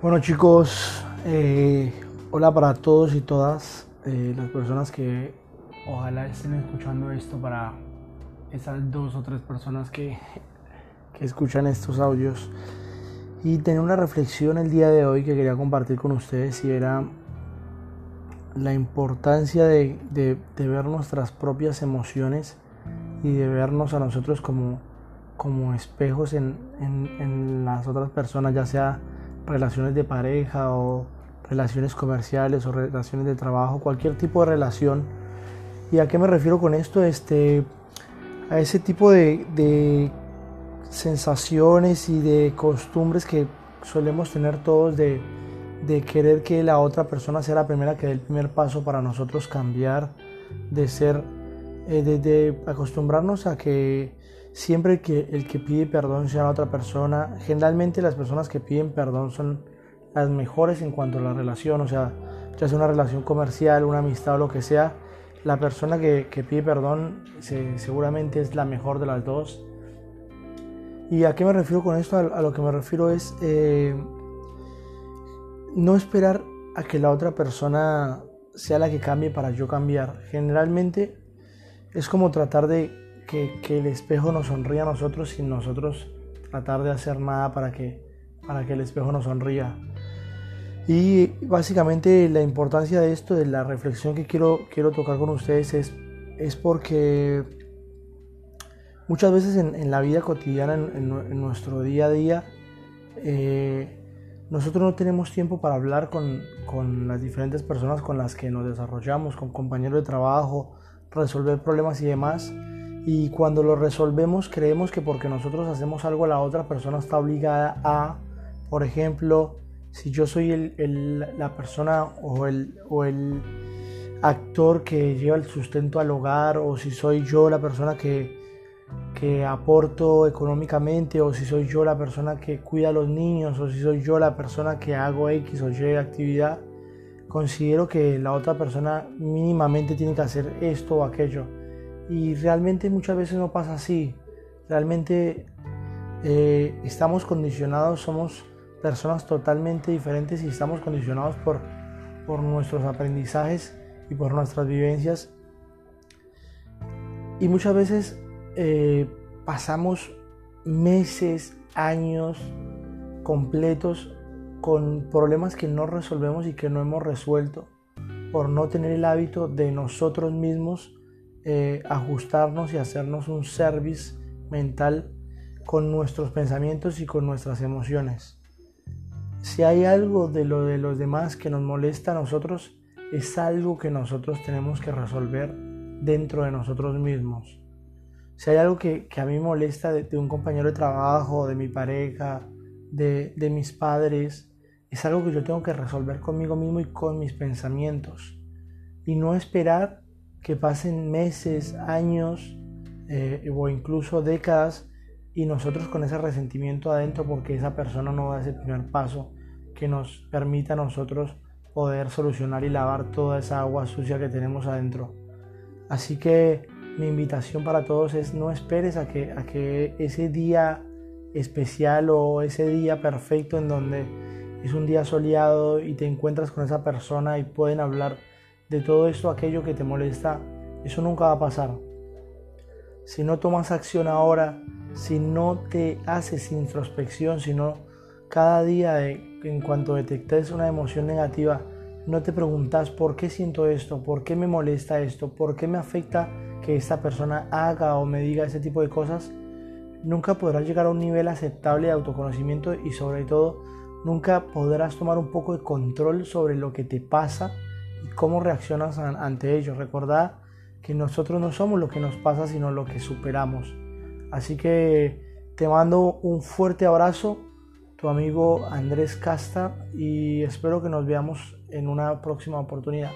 Bueno chicos, eh, hola para todos y todas eh, las personas que ojalá estén escuchando esto para esas dos o tres personas que, que escuchan estos audios. Y tener una reflexión el día de hoy que quería compartir con ustedes y era la importancia de, de, ver nuestras propias emociones y de vernos a nosotros como, como espejos en, en las otras personas, ya sea relaciones de pareja o relaciones comerciales o relaciones de trabajo, cualquier tipo de relación. ¿Y a qué me refiero con esto? Este, a ese tipo de, de sensaciones y de costumbres que solemos tener todos de, de, querer que la otra persona sea la primera que dé el primer paso para nosotros cambiar, de ser, eh, de, de, acostumbrarnos a que siempre que el que pide perdón sea otra persona. Generalmente las personas que piden perdón son las mejores en cuanto a la relación, o sea, ya sea una relación comercial, una amistad o lo que sea, la persona que, que pide perdón se, seguramente es la mejor de las dos. ¿Y a qué me refiero con esto? A, lo que me refiero es eh, no esperar a que la otra persona sea la que cambie para yo cambiar. Generalmente es como tratar de que, el espejo nos sonría a nosotros sin nosotros tratar de hacer nada para que, para que el espejo nos sonría. Y básicamente la importancia de esto, de la reflexión que quiero, quiero tocar con ustedes es, es porque muchas veces en, la vida cotidiana, en, en, nuestro día a día, eh, nosotros no tenemos tiempo para hablar con, con las diferentes personas con las que nos desarrollamos, con compañeros de trabajo, resolver problemas y demás. Y cuando lo resolvemos creemos que porque nosotros hacemos algo la otra persona está obligada a, por ejemplo, si yo soy el, la persona o el, o el actor que lleva el sustento al hogar, o si soy yo la persona que, que aporto económicamente, o si soy yo la persona que cuida a los niños, o si soy yo la persona que hago X o Y actividad, considero que la otra persona mínimamente tiene que hacer esto o aquello. Y realmente muchas veces no pasa así. Realmente eh, estamos condicionados, somos personas totalmente diferentes y estamos condicionados por, por nuestros aprendizajes y por nuestras vivencias. Y muchas veces eh, pasamos meses, años completos con problemas que no resolvemos y que no hemos resuelto por no tener el hábito de nosotros mismos eh, ajustarnos y hacernos un service mental con nuestros pensamientos y con nuestras emociones. Si hay algo de lo de los demás que nos molesta a nosotros, es algo que nosotros tenemos que resolver dentro de nosotros mismos. Si hay algo que, que a mí molesta de, de, un compañero de trabajo, de mi pareja, de, de mis padres, es algo que yo tengo que resolver conmigo mismo y con mis pensamientos. Y no esperar que pasen meses, años eh, o incluso décadas y nosotros con ese resentimiento adentro porque esa persona no da ese primer paso que nos permita a nosotros poder solucionar y lavar toda esa agua sucia que tenemos adentro. Así que mi invitación para todos es no esperes a que, a que ese día especial o ese día perfecto en donde es un día soleado y te encuentras con esa persona y pueden hablar de todo esto, aquello que te molesta, eso nunca va a pasar. Si no tomas acción ahora, si no te haces introspección, si no cada día en cuanto detectes una emoción negativa, no te preguntas por qué siento esto, por qué me molesta esto, por qué me afecta que esta persona haga o me diga ese tipo de cosas, nunca podrás llegar a un nivel aceptable de autoconocimiento y sobre todo nunca podrás tomar un poco de control sobre lo que te pasa y cómo reaccionas ante ello. Recordad que nosotros no somos lo que nos pasa, sino lo que superamos. Así que te mando un fuerte abrazo, tu amigo Andrés Casta, y espero que nos veamos en una próxima oportunidad.